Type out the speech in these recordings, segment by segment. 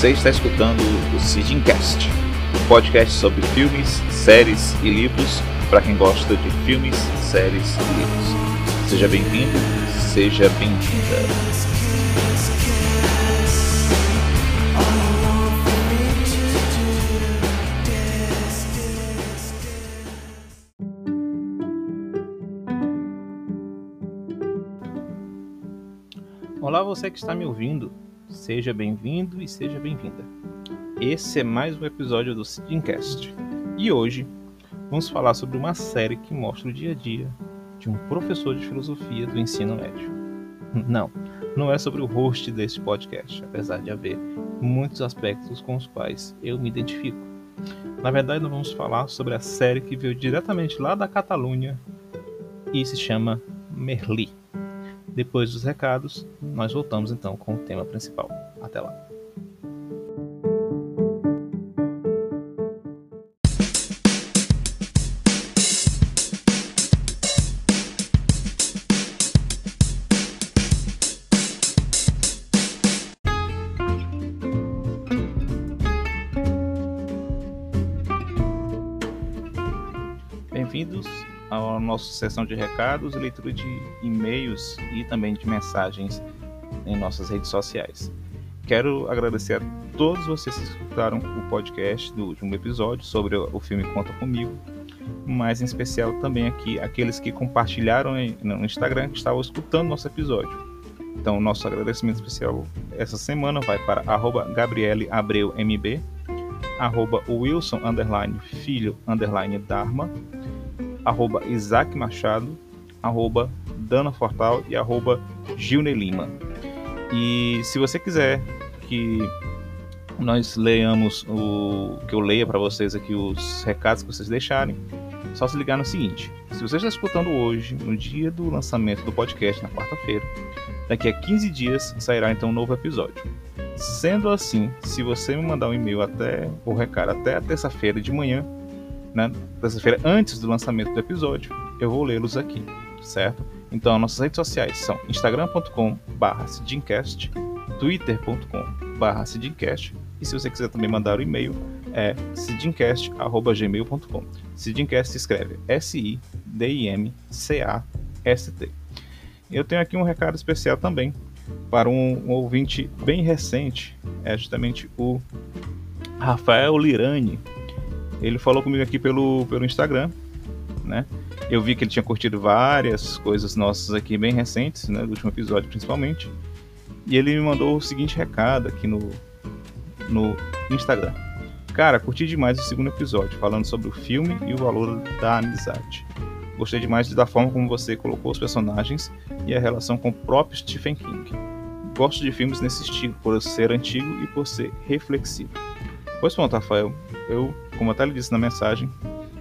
Você está escutando o Sidincast, um podcast sobre filmes, séries e livros para quem gosta de filmes, séries e livros. Seja bem-vindo, seja bem-vinda. Olá, você que está me ouvindo. Seja bem-vindo e seja bem-vinda. Esse é mais um episódio do Sidincast. E hoje vamos falar sobre uma série que mostra o dia a dia de um professor de filosofia do ensino médio. Não, não é sobre o host deste podcast, apesar de haver muitos aspectos com os quais eu me identifico. Na verdade, nós vamos falar sobre a série que veio diretamente lá da Catalunha e se chama Merli. Depois dos recados, nós voltamos então com o tema principal. Até lá. Nossa sessão de recados, leitura de e-mails e também de mensagens em nossas redes sociais. Quero agradecer a todos vocês que escutaram o podcast do último episódio sobre o filme Conta Comigo, mas em especial também aqui aqueles que compartilharam no Instagram que estavam escutando nosso episódio. Então, nosso agradecimento especial essa semana vai para arroba Gabriele Abreu MB, arroba Wilson underline filho underline Dharma, arroba Isaac Machado, arroba Dana Fortal e arroba Gilne Lima. E se você quiser que nós leiamos o que eu leia para vocês aqui os recados que vocês deixarem, só se ligar no seguinte: se você está escutando hoje, no dia do lançamento do podcast, na quarta-feira, daqui a 15 dias sairá então um novo episódio. Sendo assim, se você me mandar um e-mail até o recado até a terça-feira de manhã, né, terça-feira antes do lançamento do episódio, eu vou lê-los aqui, certo? Então, nossas redes sociais são instagram.com/barra twitter.com/barra e se você quiser também mandar o um e-mail é sidincast@gmail.com. Sidincast se escreve S-I-D-I-M-C-A-S-T. Eu tenho aqui um recado especial também para um, um ouvinte bem recente, é justamente o Rafael Lirani, ele falou comigo aqui pelo, pelo Instagram, né? Eu vi que ele tinha curtido várias coisas nossas aqui bem recentes, né? Do último episódio principalmente. E ele me mandou o seguinte recado aqui no, no Instagram. Cara, curti demais o segundo episódio, falando sobre o filme e o valor da amizade. Gostei demais da forma como você colocou os personagens e a relação com o próprio Stephen King. Gosto de filmes nesse estilo, por ser antigo e por ser reflexivo. Pois pronto, Rafael. Eu, como até lhe disse na mensagem,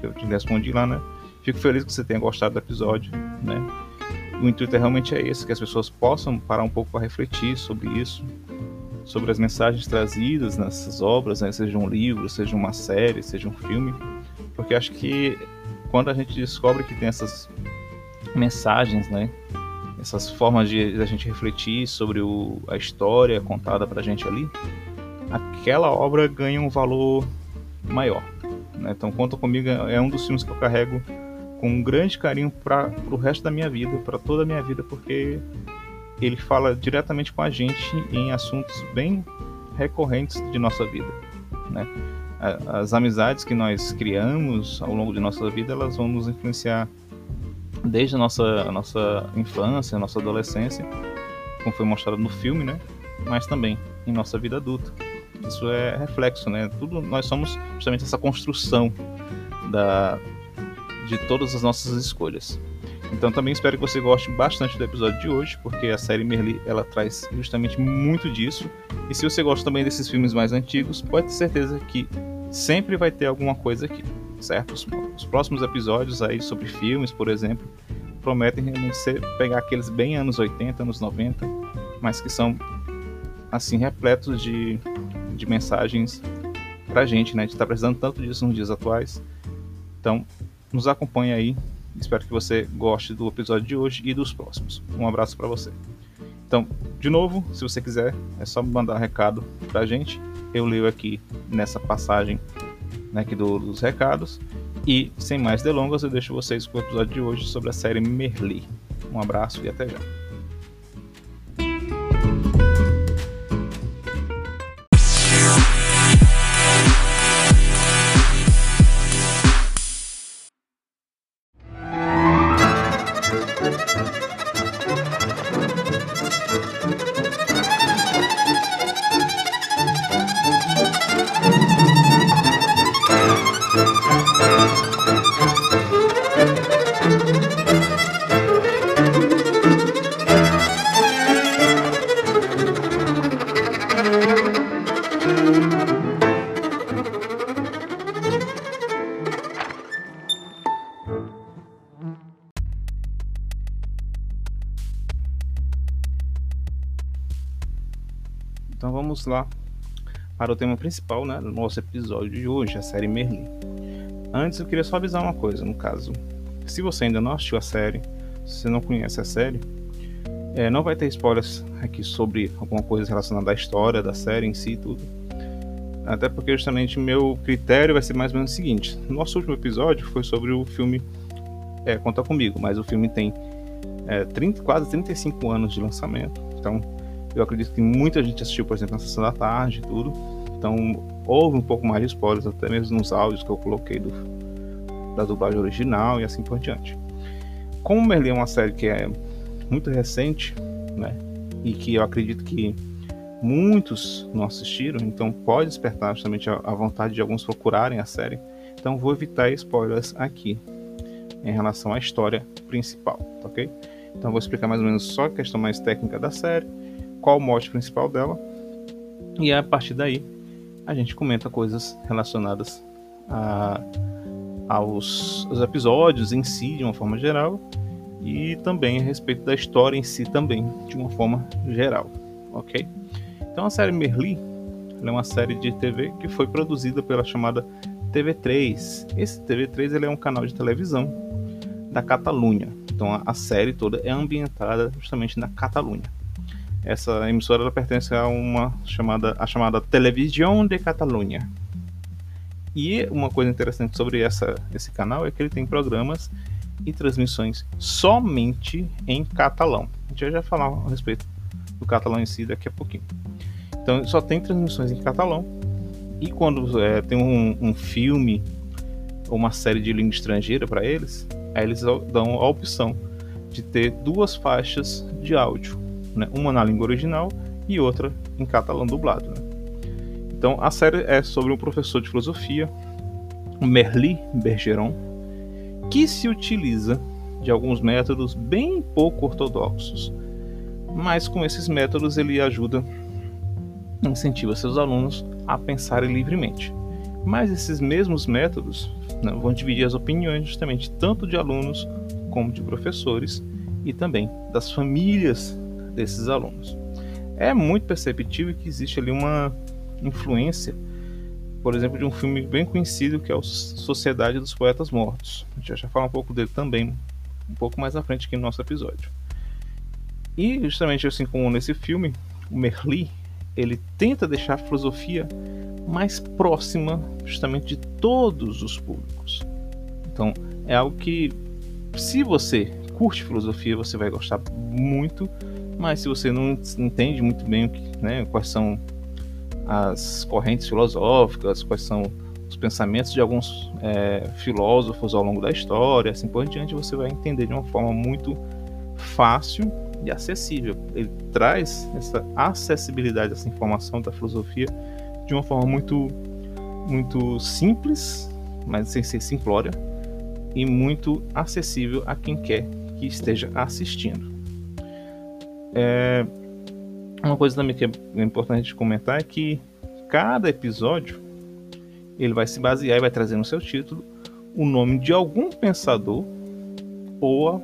eu te respondi lá, né? Fico feliz que você tenha gostado do episódio, né? O intuito é realmente é esse, que as pessoas possam parar um pouco para refletir sobre isso, sobre as mensagens trazidas nessas obras, né? seja um livro, seja uma série, seja um filme, porque acho que quando a gente descobre que tem essas mensagens, né? Essas formas de, de a gente refletir sobre o, a história contada pra gente ali, aquela obra ganha um valor maior. Né? Então, Conta Comigo é um dos filmes que eu carrego com um grande carinho para o resto da minha vida, para toda a minha vida, porque ele fala diretamente com a gente em assuntos bem recorrentes de nossa vida. Né? As amizades que nós criamos ao longo de nossa vida, elas vão nos influenciar desde a nossa, a nossa infância, a nossa adolescência, como foi mostrado no filme, né? mas também em nossa vida adulta. Isso é reflexo, né? Tudo nós somos justamente essa construção da de todas as nossas escolhas. Então também espero que você goste bastante do episódio de hoje, porque a série Merli ela traz justamente muito disso. E se você gosta também desses filmes mais antigos, pode ter certeza que sempre vai ter alguma coisa aqui, certo? Os, os próximos episódios aí sobre filmes, por exemplo, prometem realmente ser, pegar aqueles bem anos 80, anos 90, mas que são assim repletos de de mensagens pra gente, né? A gente tá precisando tanto disso nos dias atuais. Então, nos acompanhe aí. Espero que você goste do episódio de hoje e dos próximos. Um abraço para você. Então, de novo, se você quiser, é só mandar um recado pra gente. eu leio aqui nessa passagem né, aqui do, dos recados. E sem mais delongas, eu deixo vocês com o episódio de hoje sobre a série Merli. Um abraço e até já. Para o tema principal né, do nosso episódio de hoje, a série Merlin. Antes eu queria só avisar uma coisa, no caso, se você ainda não assistiu a série, se você não conhece a série, é, não vai ter spoilers aqui sobre alguma coisa relacionada à história da série em si tudo. Até porque justamente meu critério vai ser mais ou menos o seguinte: nosso último episódio foi sobre o filme é, Conta Comigo, mas o filme tem é, 30, quase 35 anos de lançamento, então eu acredito que muita gente assistiu, por exemplo, na sessão da tarde e tudo. Então houve um pouco mais de spoilers, até mesmo nos áudios que eu coloquei do, da dublagem original e assim por diante. Como Merlin é uma série que é muito recente, né? E que eu acredito que muitos não assistiram, então pode despertar justamente a, vontade de alguns procurarem a série. Então vou evitar spoilers aqui em relação à história principal, tá ok? Então vou explicar mais ou menos só a questão mais técnica da série qual o mote principal dela. E a partir daí a gente comenta coisas relacionadas a, aos, aos episódios em si, de uma forma geral, e também a respeito da história em si também, de uma forma geral, ok? Então a série Merli é uma série de TV que foi produzida pela chamada TV3. Esse TV3 ele é um canal de televisão da Catalunha. Então a, a série toda é ambientada justamente na Catalunha. Essa emissora pertence a uma chamada a chamada Televisão de Catalunha. E uma coisa interessante sobre essa, esse canal é que ele tem programas e transmissões somente em catalão. A gente já falar a respeito do catalão em si daqui a pouquinho. Então só tem transmissões em catalão. E quando é, tem um, um filme ou uma série de língua estrangeira para eles, aí eles dão a opção de ter duas faixas de áudio né? uma na língua original e outra em catalão dublado. Né? Então a série é sobre um professor de filosofia, Merli Bergeron, que se utiliza de alguns métodos bem pouco ortodoxos, mas com esses métodos ele ajuda, incentiva seus alunos a pensarem livremente. Mas esses mesmos métodos né, vão dividir as opiniões justamente tanto de alunos como de professores e também das famílias desses alunos. É muito perceptível que existe ali uma influência, por exemplo, de um filme bem conhecido que é o Sociedade dos Poetas Mortos. A gente já falar um pouco dele também, um pouco mais à frente aqui no nosso episódio. E justamente assim como nesse filme, o Merli ele tenta deixar a filosofia mais próxima justamente de todos os públicos. Então é algo que se você curte filosofia, você vai gostar muito mas se você não entende muito bem né, quais são as correntes filosóficas, quais são os pensamentos de alguns é, filósofos ao longo da história, assim por diante, você vai entender de uma forma muito fácil e acessível. Ele traz essa acessibilidade, essa informação da filosofia de uma forma muito, muito simples, mas sem ser simplória, e muito acessível a quem quer que esteja assistindo. É, uma coisa também que é importante comentar é que cada episódio ele vai se basear e vai trazer no seu título o nome de algum pensador ou,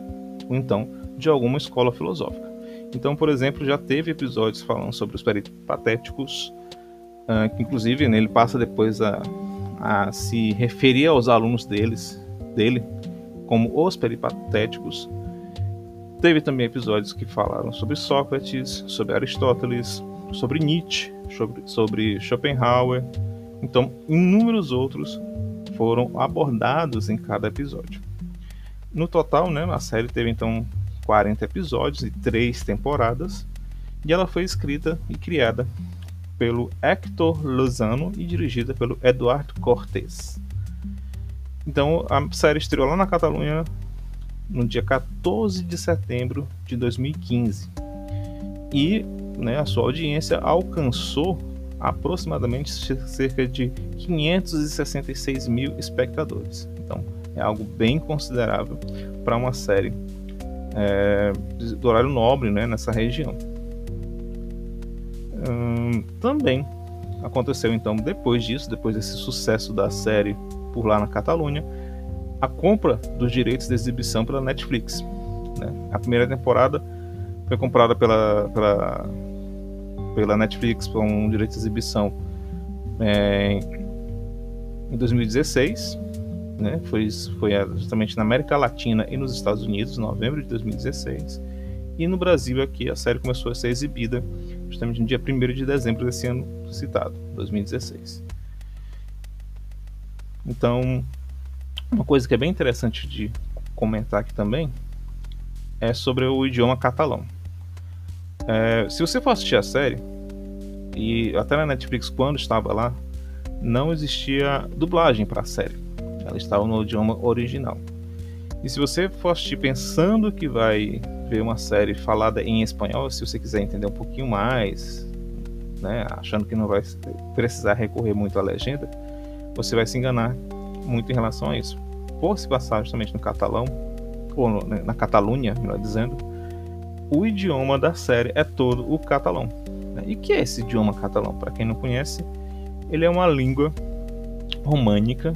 ou então de alguma escola filosófica. Então, por exemplo, já teve episódios falando sobre os peripatéticos, uh, que inclusive né, ele passa depois a, a se referir aos alunos deles, dele como os peripatéticos Teve também episódios que falaram sobre Sócrates, sobre Aristóteles, sobre Nietzsche, sobre, sobre Schopenhauer. Então, inúmeros outros foram abordados em cada episódio. No total, né, a série teve então 40 episódios e 3 temporadas, e ela foi escrita e criada pelo Hector Lozano e dirigida pelo Eduardo Cortés. Então, a série estreou lá na Catalunha no dia 14 de setembro de 2015. E né, a sua audiência alcançou aproximadamente cerca de 566 mil espectadores. Então, é algo bem considerável para uma série é, do horário nobre né, nessa região. Hum, também aconteceu então depois disso, depois desse sucesso da série por lá na Catalunha, a compra dos direitos de exibição pela Netflix. Né? A primeira temporada foi comprada pela, pela, pela Netflix com um direito de exibição é, em 2016. Né? Foi, foi justamente na América Latina e nos Estados Unidos, em novembro de 2016. E no Brasil aqui a série começou a ser exibida justamente no dia 1 de dezembro desse ano citado, 2016. Então, uma coisa que é bem interessante de comentar aqui também é sobre o idioma catalão. É, se você for assistir a série, e até na Netflix, quando estava lá, não existia dublagem para a série. Ela estava no idioma original. E se você for assistir pensando que vai ver uma série falada em espanhol, se você quiser entender um pouquinho mais, né, achando que não vai precisar recorrer muito à legenda, você vai se enganar muito em relação a isso. Por se passar justamente no catalão, ou no, né, na Catalunha, melhor dizendo, o idioma da série é todo o catalão. Né? E que é esse idioma catalão? Para quem não conhece, ele é uma língua românica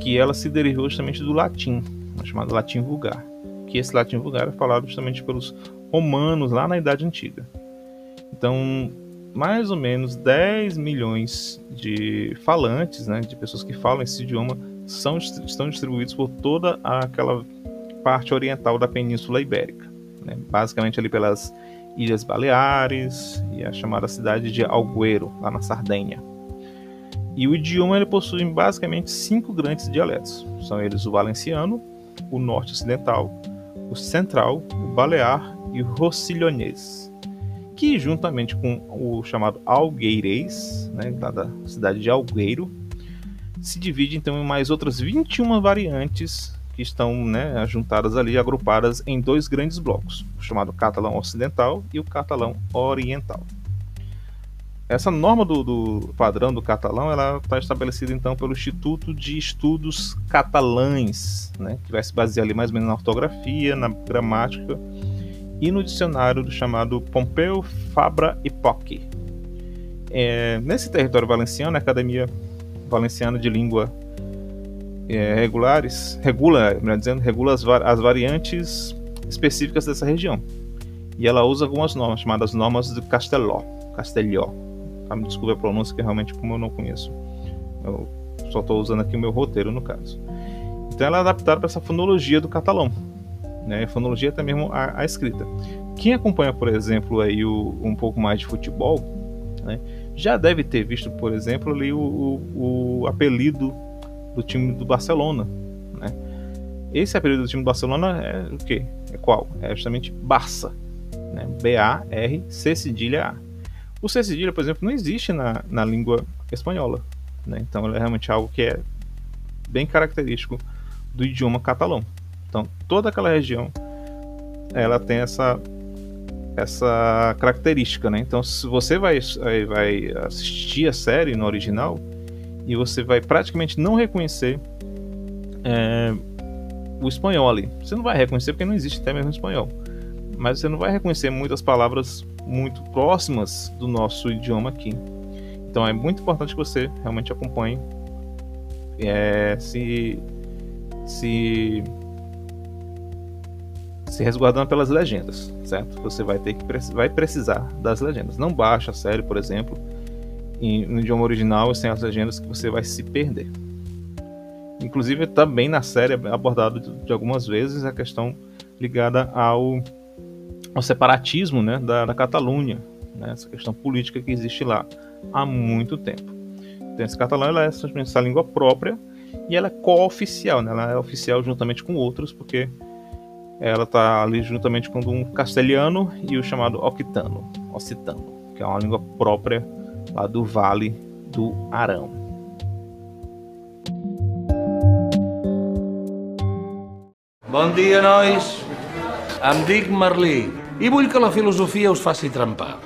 que ela se derivou justamente do latim, chamado latim vulgar. Que esse latim vulgar é falado justamente pelos romanos lá na Idade Antiga. Então, mais ou menos 10 milhões de falantes, né, de pessoas que falam esse idioma, são, estão distribuídos por toda aquela parte oriental da Península Ibérica, né, basicamente ali pelas Ilhas Baleares e a chamada cidade de Algueiro, lá na Sardenha. E o idioma ele possui basicamente cinco grandes dialetos. São eles o valenciano, o norte ocidental, o central, o balear e o rossilhonês que juntamente com o chamado Algueirês, né, da cidade de Algueiro, se divide então em mais outras 21 variantes que estão né, juntadas ali, agrupadas em dois grandes blocos, o chamado catalão ocidental e o catalão oriental. Essa norma do, do padrão do catalão ela está estabelecida então pelo Instituto de Estudos Catalães, né, que vai se basear ali mais ou menos na ortografia, na gramática e no dicionário do chamado Pompeu Fabra e Poc. É, nesse território valenciano, a Academia Valenciana de Língua é, Regulares regula, melhor dizendo, regula as, as variantes específicas dessa região. E ela usa algumas normas, chamadas normas de Casteló. Castelhó. Tá? Me desculpe a pronúncia, que realmente como eu não conheço. Eu só estou usando aqui o meu roteiro, no caso. Então ela é adaptada para essa fonologia do catalão né? Fonologia até mesmo a, a, escrita. Quem acompanha, por exemplo, aí o, um pouco mais de futebol, né, já deve ter visto, por exemplo, ali o, o, o apelido do time do Barcelona, né? Esse apelido do time do Barcelona é o quê? É qual? É justamente Barça, né? B-A-R-C cedilha A. O C cedilha, por exemplo, não existe na, na língua espanhola, né? Então é realmente algo que é bem característico do idioma catalão. Então, toda aquela região ela tem essa essa característica, né? Então, se você vai, vai assistir a série no original e você vai praticamente não reconhecer é, o espanhol ali. Você não vai reconhecer porque não existe até mesmo espanhol. Mas você não vai reconhecer muitas palavras muito próximas do nosso idioma aqui. Então é muito importante que você realmente acompanhe é, se se se resguardando pelas legendas, certo? Você vai ter que vai precisar das legendas. Não baixa a série, por exemplo, em, no idioma original sem as legendas que você vai se perder. Inclusive também na série é abordado de, algumas vezes a questão ligada ao, ao separatismo, né, da, da Catalunha, né, essa questão política que existe lá há muito tempo. Então, esse catalão ela é essa língua própria e ela é co-oficial, né? ela é oficial juntamente com outros, porque ela está ali juntamente com um castelhano e o chamado octano, occitano, que é uma língua própria lá do Vale do Arão. Bon dia, nois. Em dic Merlí i vull que la filosofia us faci trempar.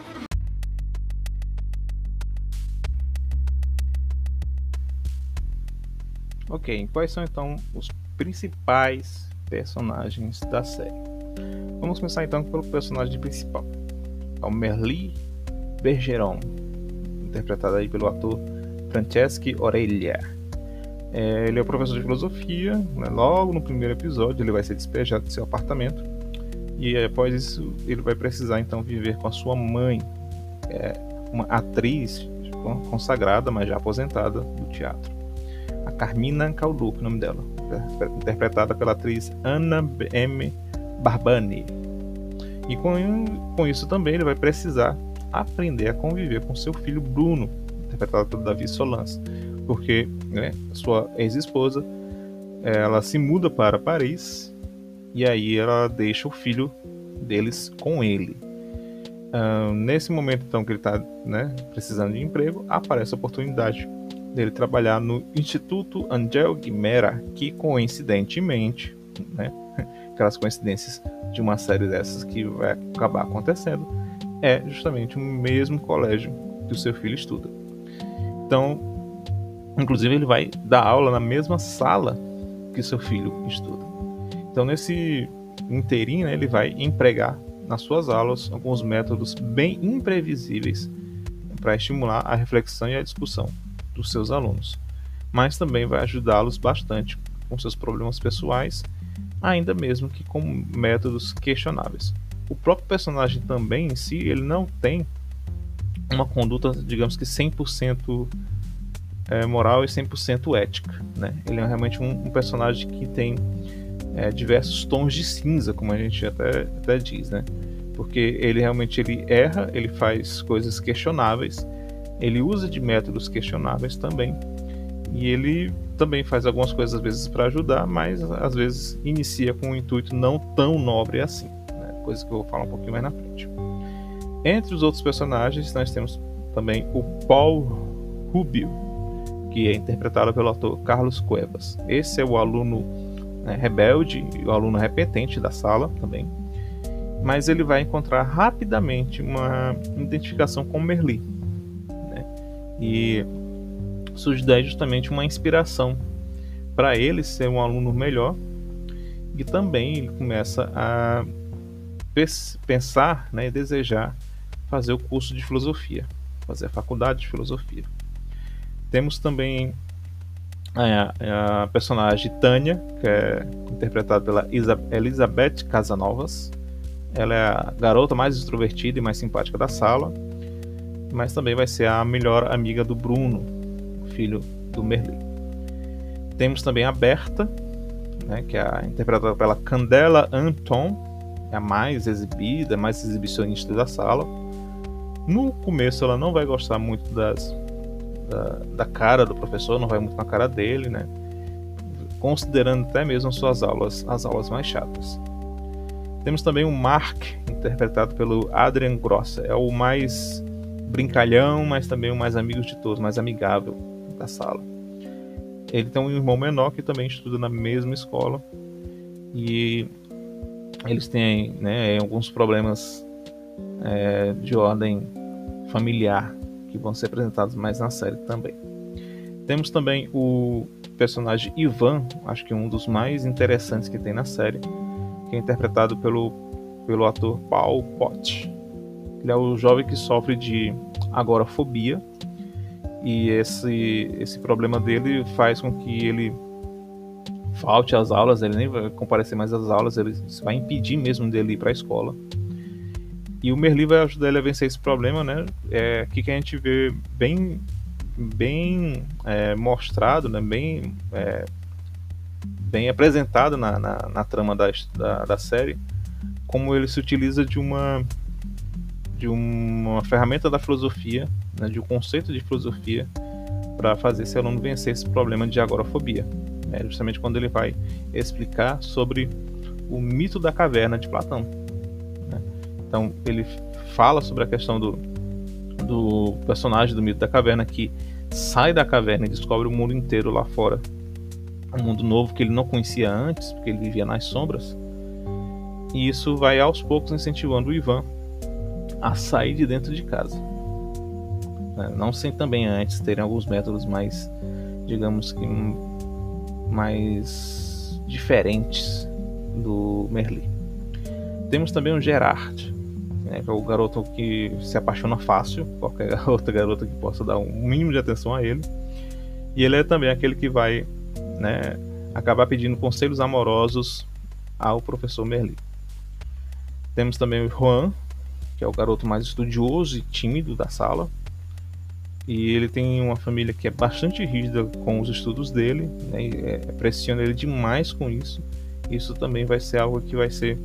Ok, quais são então os principais personagens da série? Vamos começar então pelo personagem principal, é o Merli Bergeron, interpretado aí pelo ator Franceschi Orelha. É, ele é professor de filosofia, né? logo no primeiro episódio ele vai ser despejado do seu apartamento e após isso ele vai precisar então viver com a sua mãe, é, uma atriz consagrada, mas já aposentada do teatro. A Carmina Calduk, o nome dela, interpretada pela atriz Anna M. Barbani. E com, com isso também ele vai precisar aprender a conviver com seu filho Bruno, interpretado pelo Davi Solans, porque né, sua ex-esposa ela se muda para Paris e aí ela deixa o filho deles com ele. Uh, nesse momento então que ele está né, precisando de emprego, aparece a oportunidade dele trabalhar no Instituto Angel Guimera, que coincidentemente, né, aquelas coincidências de uma série dessas que vai acabar acontecendo, é justamente o mesmo colégio que o seu filho estuda. Então, inclusive ele vai dar aula na mesma sala que seu filho estuda. Então, nesse inteirinho, né, ele vai empregar nas suas aulas alguns métodos bem imprevisíveis para estimular a reflexão e a discussão dos seus alunos, mas também vai ajudá-los bastante com seus problemas pessoais, ainda mesmo que com métodos questionáveis. O próprio personagem também em si, ele não tem uma conduta, digamos que 100% é, moral e 100% ética. Né? Ele é realmente um, um personagem que tem é, diversos tons de cinza, como a gente até, até diz, né? Porque ele realmente ele erra, ele faz coisas questionáveis, ele usa de métodos questionáveis também, e ele também faz algumas coisas às vezes para ajudar, mas às vezes inicia com um intuito não tão nobre assim, né? coisa que eu vou falar um pouquinho mais na frente. Entre os outros personagens, nós temos também o Paul Rubio, que é interpretado pelo ator Carlos Cuevas. Esse é o aluno né, rebelde e o aluno repetente da sala também. Mas ele vai encontrar rapidamente uma identificação com Merli. E surge justamente uma inspiração para ele ser um aluno melhor. E também ele começa a pensar né, e desejar fazer o curso de filosofia, fazer a faculdade de filosofia. Temos também a, a personagem Tânia, que é interpretada pela Elizabeth Casanovas. Ela é a garota mais extrovertida e mais simpática da sala, mas também vai ser a melhor amiga do Bruno, filho do Merli. Temos também a Berta, né, que é interpretada pela Candela Anton, é a mais exibida, mais exibicionista da sala. No começo ela não vai gostar muito das da, da cara do professor, não vai muito na cara dele, né? Considerando até mesmo suas aulas, as aulas mais chatas. Temos também o Mark, interpretado pelo Adrian Grosser. É o mais brincalhão, mas também o mais amigo de todos, mais amigável da sala. Ele tem um irmão menor que também estuda na mesma escola e eles têm né, alguns problemas é, de ordem familiar que vão ser apresentados mais na série também. Temos também o personagem Ivan, acho que um dos mais interessantes que tem na série, que é interpretado pelo, pelo ator Paul Potts. Ele é o jovem que sofre de agorafobia e esse, esse problema dele faz com que ele falte às aulas, ele nem vai comparecer mais às aulas, ele vai impedir mesmo dele ir para a escola. E o Merli vai ajudar ele a vencer esse problema, né? É aqui que a gente vê bem, bem é, mostrado, né? Bem, é, bem apresentado na, na, na trama da, da, da, série, como ele se utiliza de uma de uma ferramenta da filosofia, né, de um conceito de filosofia, para fazer esse aluno vencer esse problema de agorafobia. É justamente quando ele vai explicar sobre o mito da caverna de Platão. Né? Então ele fala sobre a questão do, do personagem do mito da caverna que sai da caverna e descobre o mundo inteiro lá fora, um mundo novo que ele não conhecia antes, porque ele vivia nas sombras. E isso vai aos poucos incentivando o Ivan a sair de dentro de casa. Né? Não sem também antes terem alguns métodos mais, digamos que mais diferentes do Merli. Temos também o Gerard, né, que é o garoto que se apaixona fácil, qualquer outra garota que possa dar um mínimo de atenção a ele. E ele é também aquele que vai né, acabar pedindo conselhos amorosos ao professor Merli. Temos também o Juan, que é o garoto mais estudioso e tímido da sala. E ele tem uma família que é bastante rígida com os estudos dele, né, é, pressiona ele demais com isso. Isso também vai ser algo que vai ser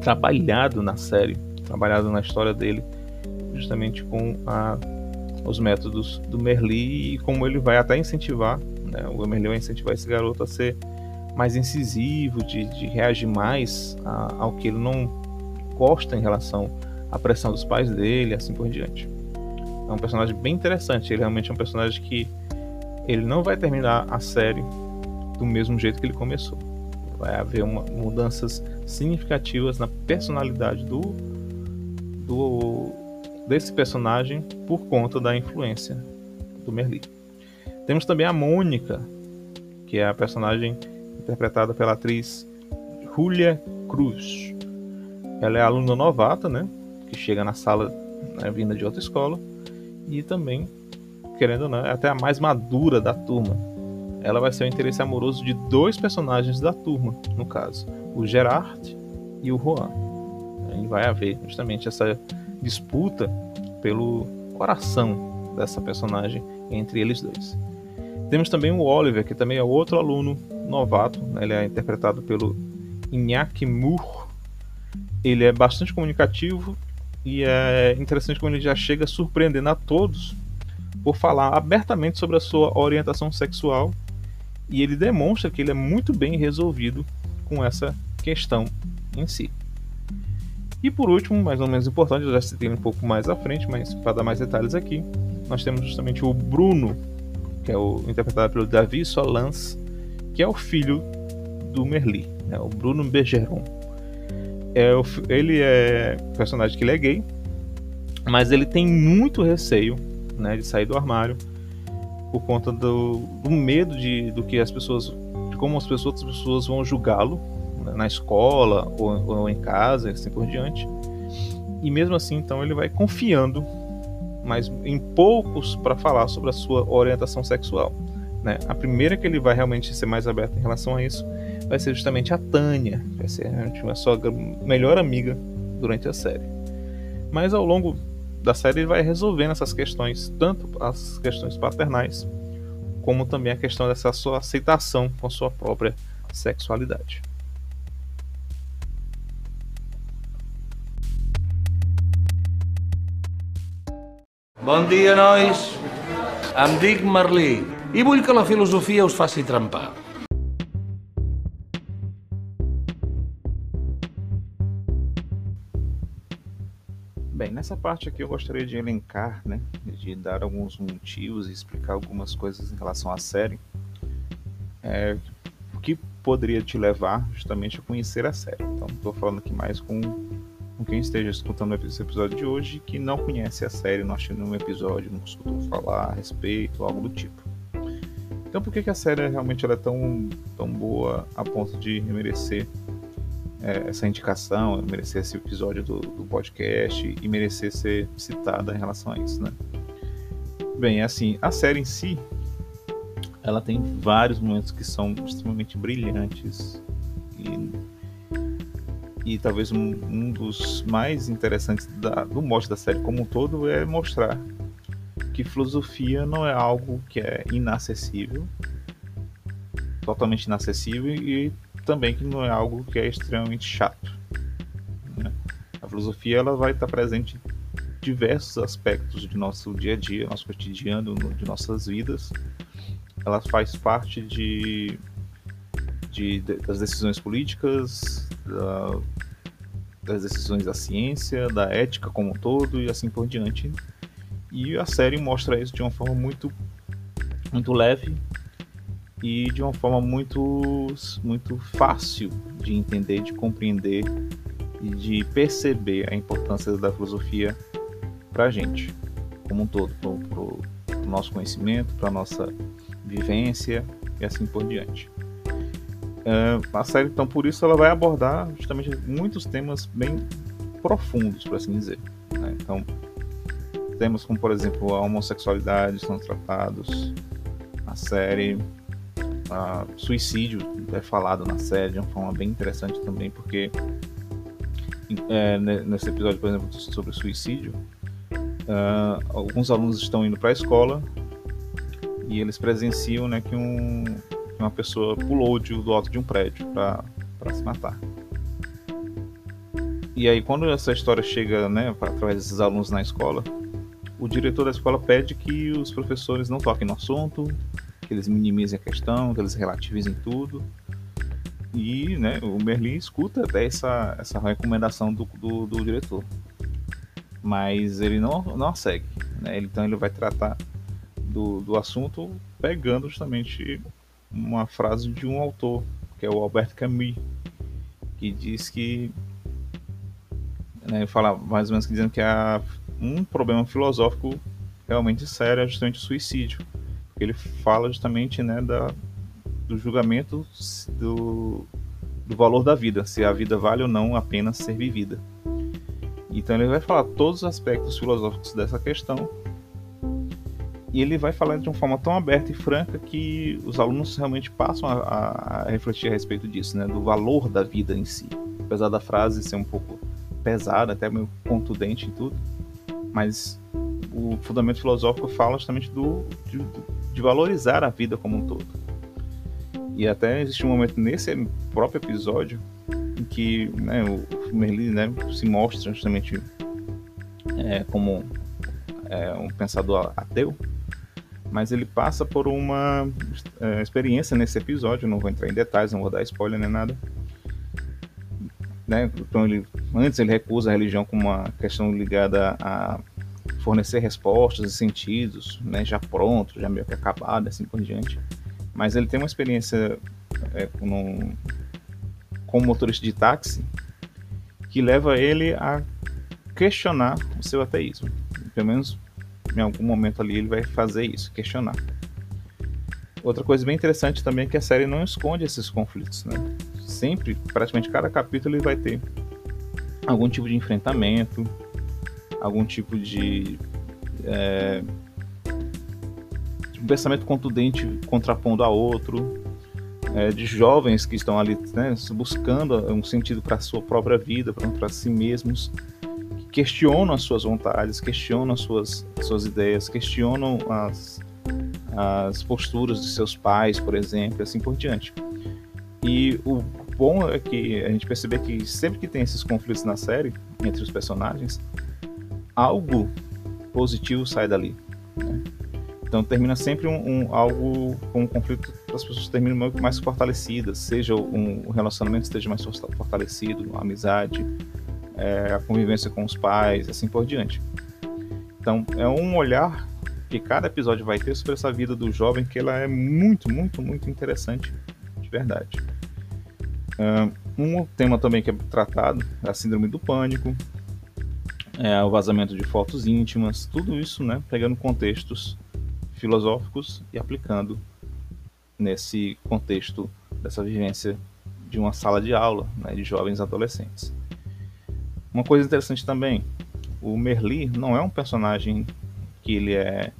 trabalhado na série, trabalhado na história dele, justamente com a, os métodos do Merli e como ele vai até incentivar, né, o Merli vai incentivar esse garoto a ser mais incisivo, de, de reagir mais a, ao que ele não gosta em relação à pressão dos pais dele, assim por diante. É um personagem bem interessante. Ele realmente é um personagem que ele não vai terminar a série do mesmo jeito que ele começou. Vai haver uma, mudanças significativas na personalidade do, do desse personagem por conta da influência do Merli. Temos também a Mônica, que é a personagem interpretada pela atriz Julia Cruz. Ela é aluna novata, né? Que chega na sala né, vinda de outra escola e também, querendo ou não, é até a mais madura da turma. Ela vai ser o interesse amoroso de dois personagens da turma, no caso, o Gerard e o Juan. E vai haver justamente essa disputa pelo coração dessa personagem entre eles dois. Temos também o Oliver, que também é outro aluno novato, né? ele é interpretado pelo Iñaki Moore. Ele é bastante comunicativo e é interessante quando ele já chega surpreendendo a todos por falar abertamente sobre a sua orientação sexual e ele demonstra que ele é muito bem resolvido com essa questão em si. E por último, mais ou menos importante, eu já citei um pouco mais à frente, mas para dar mais detalhes aqui, nós temos justamente o Bruno, que é o interpretado pelo Davi Solans, que é o filho do Merli, né, o Bruno Bergeron. É, ele é um personagem que ele é gay, mas ele tem muito receio né, de sair do armário por conta do, do medo de, do que as pessoas, de como as pessoas, outras pessoas vão julgá-lo né, na escola ou, ou, em casa, assim por diante. E mesmo assim, então, ele vai confiando, mas em poucos para falar sobre a sua orientação sexual. Né? A primeira que ele vai realmente ser mais aberto em relação a isso vai ser justamente a Tânia, vai ser a sua melhor amiga durante a série. Mas ao longo da série ele vai resolvendo essas questões, tanto as questões paternais, como também a questão dessa sua aceitação com a sua própria sexualidade. Bon dia, nois. Em dic Merlí i vull que la filosofia us faci trempar. Nessa parte aqui eu gostaria de elencar, né, de dar alguns motivos e explicar algumas coisas em relação à série. É, o que poderia te levar justamente a conhecer a série. Então, estou falando aqui mais com, com, quem esteja escutando esse episódio de hoje que não conhece a série, não assistiu nenhum episódio, não escutou falar a respeito, algo do tipo. Então, por que, que a série realmente é tão, tão boa a ponto de merecer é, essa indicação, merecer esse episódio do, do, podcast e merecer ser citada em relação a isso, né? Bem, assim, a série em si, ela tem vários momentos que são extremamente brilhantes e, e talvez um, um dos mais interessantes da, do mote da série como um todo é mostrar que filosofia não é algo que é inacessível, totalmente inacessível e também que não é algo que é extremamente chato. Né? A filosofia ela vai estar presente em diversos aspectos de nosso dia a dia, nosso cotidiano, de nossas vidas. Ela faz parte de, de das decisões políticas, da, das decisões da ciência, da ética como um todo e assim por diante. E a série mostra isso de uma forma muito, muito leve e de uma forma muito, muito fácil de entender, de compreender e de perceber a importância da filosofia para a gente, como um todo, para o nosso conhecimento, para a nossa vivência e assim por diante. Uh, a série, então, por isso, ela vai abordar justamente muitos temas bem profundos, por assim dizer. Né? Então, temas como, por exemplo, a homossexualidade são tratados na série, a suicídio é falado na série de uma forma bem interessante também, porque é, nesse episódio, por exemplo, sobre suicídio, uh, alguns alunos estão indo para a escola e eles presenciam né, que um, uma pessoa pulou de, do alto de um prédio para se matar. E aí, quando essa história chega né, através desses alunos na escola, o diretor da escola pede que os professores não toquem no assunto, que eles minimizem a questão, que eles relativizem tudo. E né, o Merlin escuta até essa, essa recomendação do, do, do diretor. Mas ele não, não a segue. Né? Então ele vai tratar do, do assunto pegando justamente uma frase de um autor, que é o Albert Camus, que diz que né, fala mais ou menos dizendo que há um problema filosófico realmente sério é justamente o suicídio. Ele fala justamente né, da, do julgamento do, do valor da vida, se a vida vale ou não apenas ser vivida. Então ele vai falar todos os aspectos filosóficos dessa questão e ele vai falar de uma forma tão aberta e franca que os alunos realmente passam a, a, refletir a respeito disso, né, do valor da vida em si. Apesar da frase ser um pouco pesada, até meio contundente e tudo, mas o fundamento filosófico fala justamente do, de, de valorizar a vida como um todo. E até existe um momento nesse próprio episódio em que né, o Merlin né, se mostra justamente é, como é, um pensador ateu mas ele passa por uma é, experiência nesse episódio, não vou entrar em detalhes, não vou dar spoiler nem nada. Né? Então ele, antes ele recusa a religião como uma questão ligada a fornecer respostas e sentidos, né? já pronto, já meio que acabado, assim por diante. Mas ele tem uma experiência é, com, como motorista de táxi que leva ele a questionar o seu ateísmo. Pelo menos em algum momento ali ele vai fazer isso, questionar. Outra coisa bem interessante também é que a série não esconde esses conflitos, né? Sempre, praticamente cada capítulo ele vai ter algum tipo de enfrentamento, algum tipo de, é, um pensamento contundente contrapondo a outro, é, de jovens que estão ali né, buscando um sentido para a sua própria vida, para si mesmos, questionam as suas vontades, questionam as suas, suas ideias, questionam as, as posturas de seus pais, por exemplo, assim por diante. E o bom é que a gente percebe que sempre que tem esses conflitos na série, entre os personagens, algo positivo sai dali. Né? Então termina sempre um, um, algo com um conflito, as pessoas terminam mais fortalecidas, seja um, relacionamento esteja mais fortalecido, uma amizade, é, a convivência com os pais, assim por diante. Então, é um olhar que cada episódio vai ter sobre essa vida do jovem que ela é muito, muito, muito interessante, de verdade. Um tema também que é tratado é a síndrome do pânico, é o vazamento de fotos íntimas, tudo isso, né, pegando contextos filosóficos e aplicando nesse contexto dessa vivência de uma sala de aula né, de jovens adolescentes. Uma coisa interessante também, o Merli não é um personagem que ele é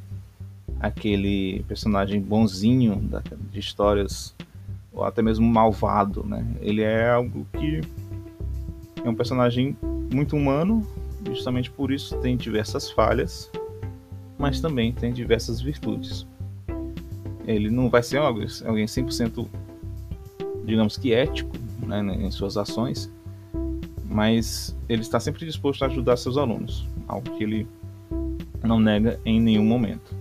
aquele personagem bonzinho de histórias ou até mesmo malvado, né? Ele é algo que é um personagem muito humano, justamente por isso tem diversas falhas, mas também tem diversas virtudes. Ele não vai ser alguém 100% digamos que ético né, em suas ações, mas ele está sempre disposto a ajudar seus alunos. algo que ele não nega em nenhum momento.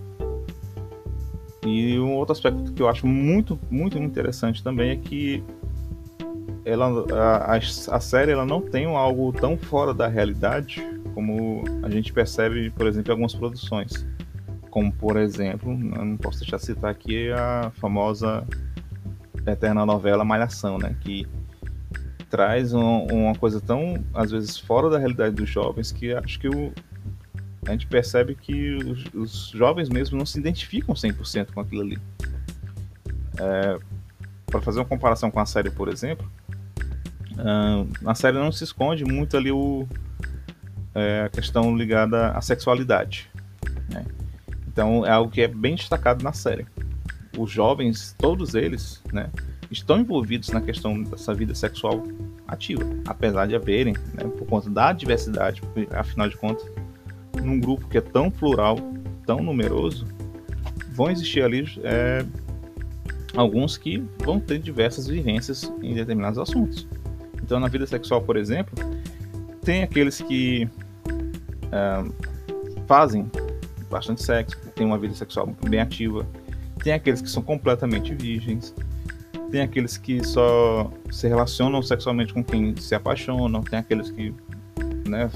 E um outro aspecto que eu acho muito, muito interessante também é que ela, a, a, série ela não tem algo tão fora da realidade como a gente percebe, por exemplo, em algumas produções. Como, por exemplo, não posso deixar de citar aqui a famosa eterna novela Malhação, né? Que traz um, uma coisa tão, às vezes, fora da realidade dos jovens que acho que o, a gente percebe que os, os jovens mesmo não se identificam 100% com aquilo ali. É, Para fazer uma comparação com a série, por exemplo, uh, na série não se esconde muito ali o, é, a questão ligada à sexualidade. Né? Então é algo que é bem destacado na série. Os jovens, todos eles, né, estão envolvidos na questão dessa vida sexual ativa, apesar de haverem, né, por conta da diversidade, afinal de contas, num grupo que é tão plural, tão numeroso, vão existir ali é, alguns que vão ter diversas vivências em determinados assuntos. Então, na vida sexual, por exemplo, tem aqueles que é, fazem bastante sexo, têm uma vida sexual bem ativa, tem aqueles que são completamente virgens, tem aqueles que só se relacionam sexualmente com quem se apaixonam, tem aqueles que né,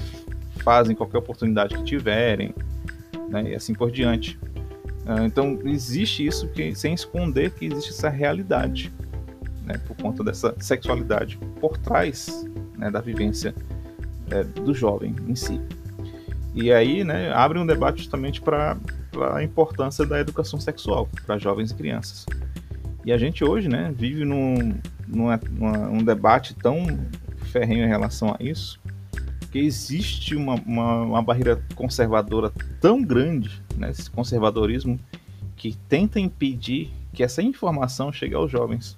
fazem qualquer oportunidade que tiverem, né, e assim por diante. Uh, então existe isso que, sem esconder que existe essa realidade, né, por conta dessa sexualidade por trás né, da vivência é, do jovem em si. E aí né, abre um debate justamente para a importância da educação sexual para jovens e crianças. E a gente hoje, né, vive num, um debate tão ferrenho em relação a isso, que existe uma, uma, uma barreira conservadora tão grande, né, esse conservadorismo, que tenta impedir que essa informação chegue aos jovens.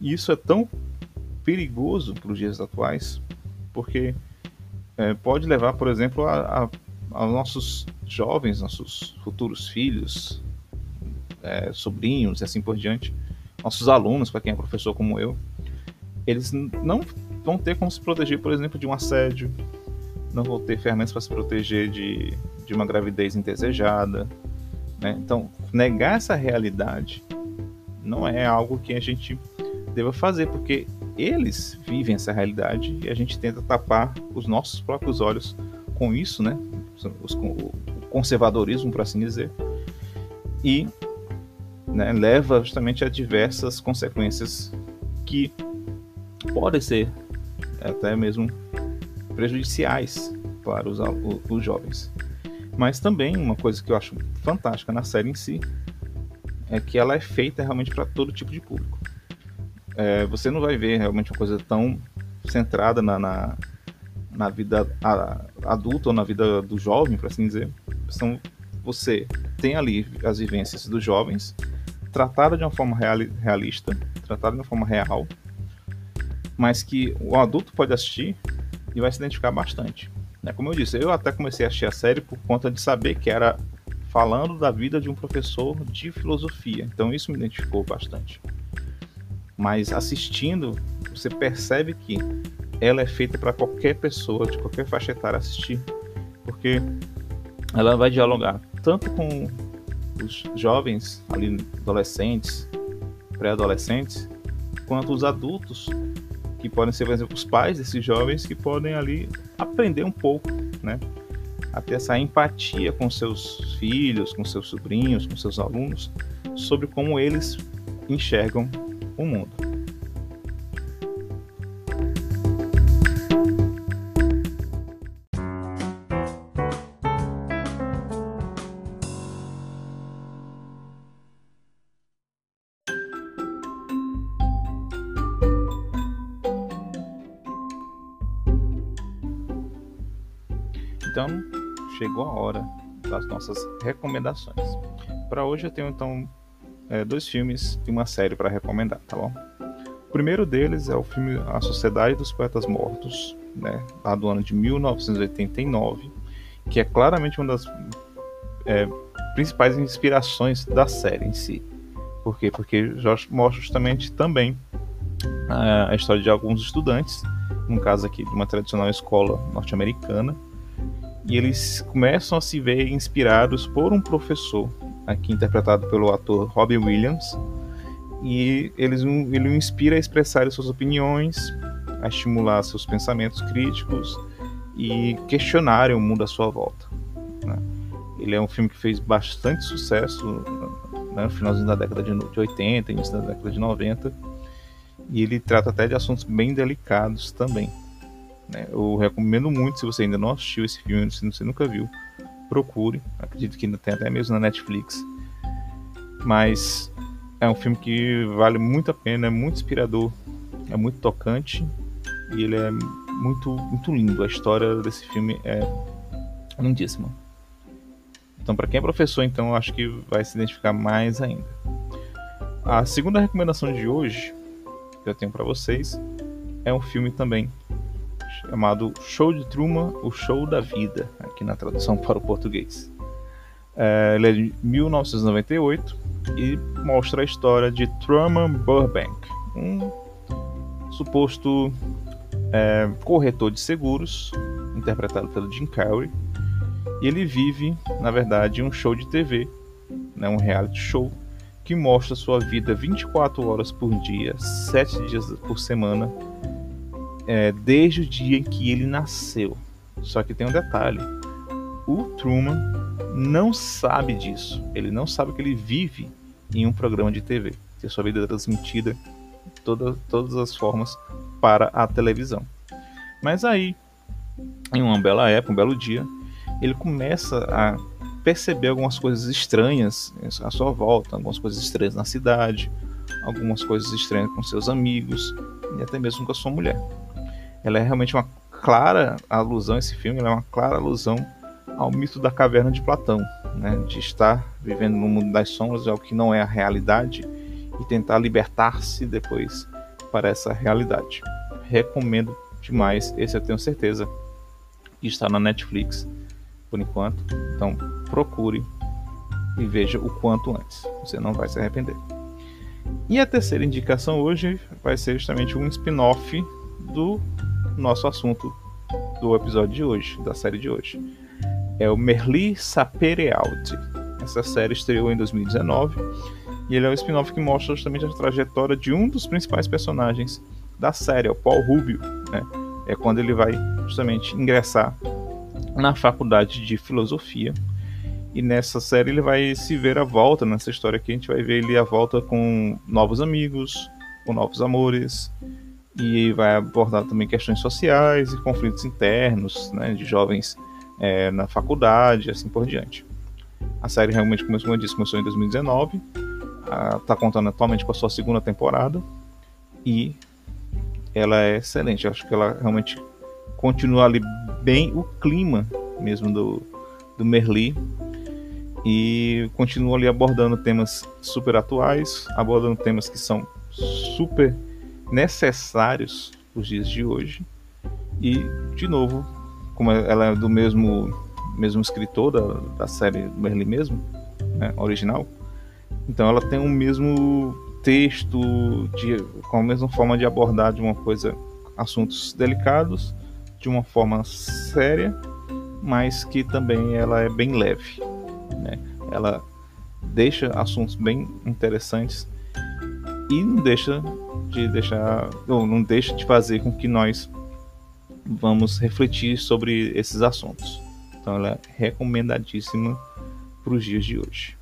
E isso é tão perigoso para os dias atuais, porque é, pode levar, por exemplo, a, a, aos nossos jovens, nossos futuros filhos, é, sobrinhos e assim por diante, nossos alunos, para quem é professor como eu, eles não vão ter como se proteger, por exemplo, de um assédio, não vão ter ferramentas para se proteger de, de uma gravidez indesejada. Né? Então, negar essa realidade não é algo que a gente deva fazer, porque eles vivem essa realidade e a gente tenta tapar os nossos próprios olhos com isso, né? Os, o conservadorismo, por assim dizer, e né, leva justamente a diversas consequências que podem ser até mesmo prejudiciais para os, os jovens. Mas também uma coisa que eu acho fantástica na série em si é que ela é feita realmente para todo tipo de público. É, você não vai ver realmente uma coisa tão centrada na, na, na vida adulta ou na vida do jovem, por assim dizer. Então, você tem ali as vivências dos jovens, tratada de uma forma realista, tratada de uma forma real, mas que o adulto pode assistir e vai se identificar bastante. Né? Como eu disse, eu até comecei a assistir a série por conta de saber que era falando da vida de um professor de filosofia, então isso me identificou bastante. Mas assistindo, você percebe que ela é feita para qualquer pessoa, de qualquer faixa etária assistir, porque ela vai dialogar tanto com os jovens, ali adolescentes, pré-adolescentes, quanto os adultos que podem ser, por exemplo, os pais desses jovens que podem ali aprender um pouco, né? A ter essa empatia com seus filhos, com seus sobrinhos, com seus alunos, sobre como eles enxergam o mundo. Então, chegou a hora das nossas recomendações. Para hoje eu tenho então é, dois filmes e uma série para recomendar, tá bom? O primeiro deles é o filme A Sociedade dos Poetas Mortos, né, lá do ano de 1989, que é claramente uma das é, principais inspirações da série em si. Por quê? Porque mostra justamente também a, a história de alguns estudantes, no caso aqui de uma tradicional escola norte-americana, e eles começam a se ver inspirados por um professor, aqui interpretado pelo ator Robin Williams, e eles, ele o inspira a expressar suas opiniões, a estimular seus pensamentos críticos e questionarem o mundo à sua volta. Né? Ele é um filme que fez bastante sucesso né, no finalzinho da década de 80, início da década de 90, e ele trata até de assuntos bem delicados também. Né? Eu recomendo muito, se você ainda não assistiu esse filme, se você nunca viu, procure. Acredito que ainda tem até mesmo na Netflix. Mas é um filme que vale muito a pena, é muito inspirador, é muito tocante e ele é muito, muito lindo. A história desse filme é lindíssima. Então, para quem é professor, então, acho que vai se identificar mais ainda. A segunda recomendação de hoje que eu tenho para vocês é um filme também chamado Show de Truman, o Show da Vida, aqui na tradução para o português. É, ele é de 1998 e mostra a história de Truman Burbank, um suposto é, corretor de seguros, interpretado pelo Jim Carrey, e ele vive, na verdade, um show de TV, né, um reality show, que mostra sua vida 24 horas por dia, 7 dias por semana, é, desde o dia em que ele nasceu. Só que tem um detalhe: o Truman não sabe disso. Ele não sabe que ele vive em um programa de TV, que a sua vida é transmitida de toda, todas as formas para a televisão. Mas aí, em uma bela época, um belo dia, ele começa a perceber algumas coisas estranhas à sua volta, algumas coisas estranhas na cidade, algumas coisas estranhas com seus amigos e até mesmo com a sua mulher ela é realmente uma clara alusão, esse filme é uma clara alusão ao mito da caverna de Platão, né? de estar vivendo no mundo das sombras, é o que não é a realidade, e tentar libertar-se depois para essa realidade. Recomendo demais, esse eu tenho certeza que está na Netflix por enquanto, então procure e veja o quanto antes, você não vai se arrepender. E a terceira indicação hoje vai ser justamente um spin-off do nosso assunto do episódio de hoje, da série de hoje. É o Merli Saperealdi. Essa série estreou em 2019 e ele é um spin-off que mostra justamente a trajetória de um dos principais personagens da série, é o Paul Rubio. Né? É quando ele vai justamente ingressar na faculdade de filosofia. E nessa série ele vai se ver à volta, nessa história aqui a gente vai ver ele à volta com novos amigos, com novos amores, e vai abordar também questões sociais e conflitos internos né, de jovens é, na faculdade assim por diante. A série realmente começou, como eu disse, começou em 2019, está contando atualmente com a sua segunda temporada e ela é excelente. Eu acho que ela realmente continua ali bem o clima mesmo do, do Merli e continua ali abordando temas super atuais, abordando temas que são super necessários os dias de hoje. E, de novo, como ela é do mesmo, mesmo escritor da, da série Merlin mesmo, né, original, então ela tem o mesmo texto, de, com a mesma forma de abordar de uma coisa, assuntos delicados, de uma forma séria, mas que também ela é bem leve. Né? Ela deixa assuntos bem interessantes e não deixa de deixar, ou não deixa de fazer com que nós vamos refletir sobre esses assuntos. Então ela é recomendadíssima para os dias de hoje.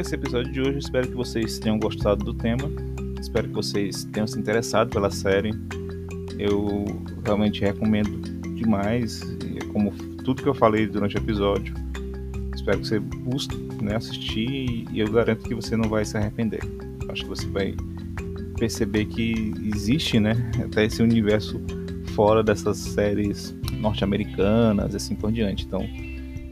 Esse episódio de hoje. Espero que vocês tenham gostado do tema. Espero que vocês tenham se interessado pela série. Eu realmente recomendo demais, como tudo que eu falei durante o episódio. Espero que você busque né, assistir e eu garanto que você não vai se arrepender. Acho que você vai perceber que existe, né, até esse universo fora dessas séries norte-americanas e assim por diante. Então,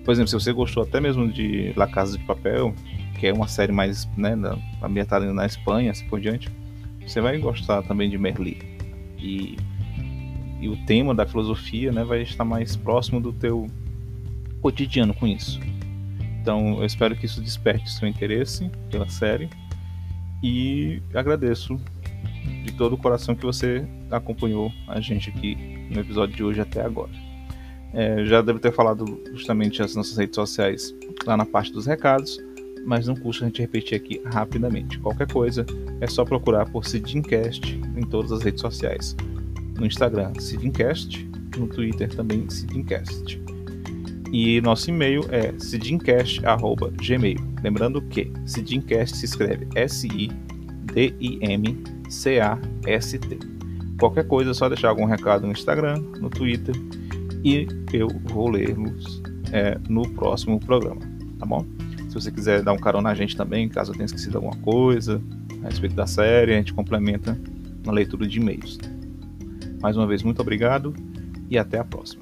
por exemplo, se você gostou até mesmo de La Casa de Papel, que é uma série mais né, ambientada na Espanha, assim por diante, você vai gostar também de Merli. e, e o tema da filosofia né, vai estar mais próximo do teu cotidiano com isso. Então eu espero que isso desperte seu interesse pela série e agradeço de todo o coração que você acompanhou a gente aqui no episódio de hoje até agora. É, já devo ter falado justamente as nossas redes sociais lá na parte dos recados, mas não custa a gente repetir aqui rapidamente. Qualquer coisa é só procurar por Sidincast em todas as redes sociais. No Instagram, Sidincast, no Twitter também Sidincast. E nosso e-mail é sidincast.gmail. Lembrando que Sidincast se escreve S-I-D-I-M-C-A-S-T. Qualquer coisa é só deixar algum recado no Instagram, no Twitter e eu vou ler-los é, no próximo programa, tá bom? Se você quiser dar um carona na gente também, caso eu tenha esquecido alguma coisa a respeito da série, a gente complementa na leitura de e-mails. Mais uma vez, muito obrigado e até a próxima.